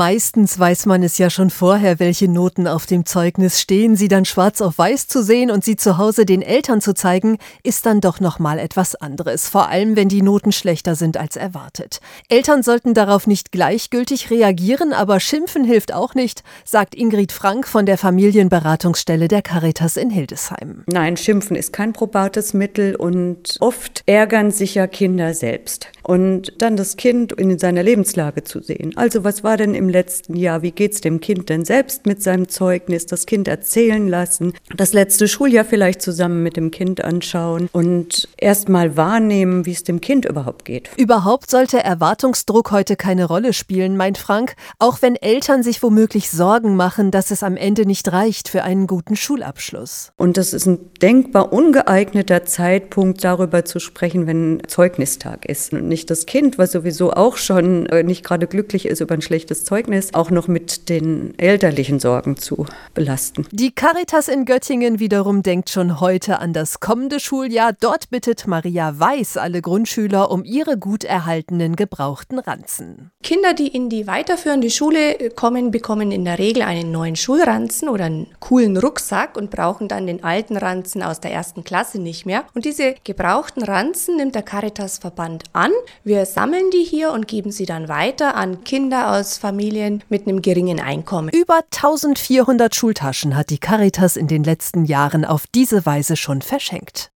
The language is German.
Meistens weiß man es ja schon vorher, welche Noten auf dem Zeugnis stehen. Sie dann schwarz auf weiß zu sehen und sie zu Hause den Eltern zu zeigen, ist dann doch noch mal etwas anderes. Vor allem, wenn die Noten schlechter sind als erwartet. Eltern sollten darauf nicht gleichgültig reagieren, aber schimpfen hilft auch nicht, sagt Ingrid Frank von der Familienberatungsstelle der Caritas in Hildesheim. Nein, schimpfen ist kein probates Mittel und oft ärgern sich ja Kinder selbst. Und dann das Kind in seiner Lebenslage zu sehen. Also was war denn im letzten Jahr? Wie geht's dem Kind denn selbst mit seinem Zeugnis? Das Kind erzählen lassen, das letzte Schuljahr vielleicht zusammen mit dem Kind anschauen und erst mal wahrnehmen, wie es dem Kind überhaupt geht. Überhaupt sollte Erwartungsdruck heute keine Rolle spielen, meint Frank, auch wenn Eltern sich womöglich Sorgen machen, dass es am Ende nicht reicht für einen guten Schulabschluss. Und das ist ein denkbar ungeeigneter Zeitpunkt, darüber zu sprechen, wenn Zeugnistag ist und nicht das Kind, was sowieso auch schon äh, nicht gerade glücklich ist über ein schlechtes Zeugnis, auch noch mit den elterlichen Sorgen zu belasten. Die Caritas in Göttingen wiederum denkt schon heute an das kommende Schuljahr. Dort bittet Maria Weiß alle Grundschüler um ihre gut erhaltenen gebrauchten Ranzen. Kinder, die in die weiterführende Schule kommen, bekommen in der Regel einen neuen Schulranzen oder einen coolen Rucksack und brauchen dann den alten Ranzen aus der ersten Klasse nicht mehr. Und diese gebrauchten Ranzen nimmt der Caritas-Verband an. Wir sammeln die hier und geben sie dann weiter an Kinder aus Familien mit einem geringen Einkommen. Über 1400 Schultaschen hat die Caritas in den letzten Jahren auf diese Weise schon verschenkt.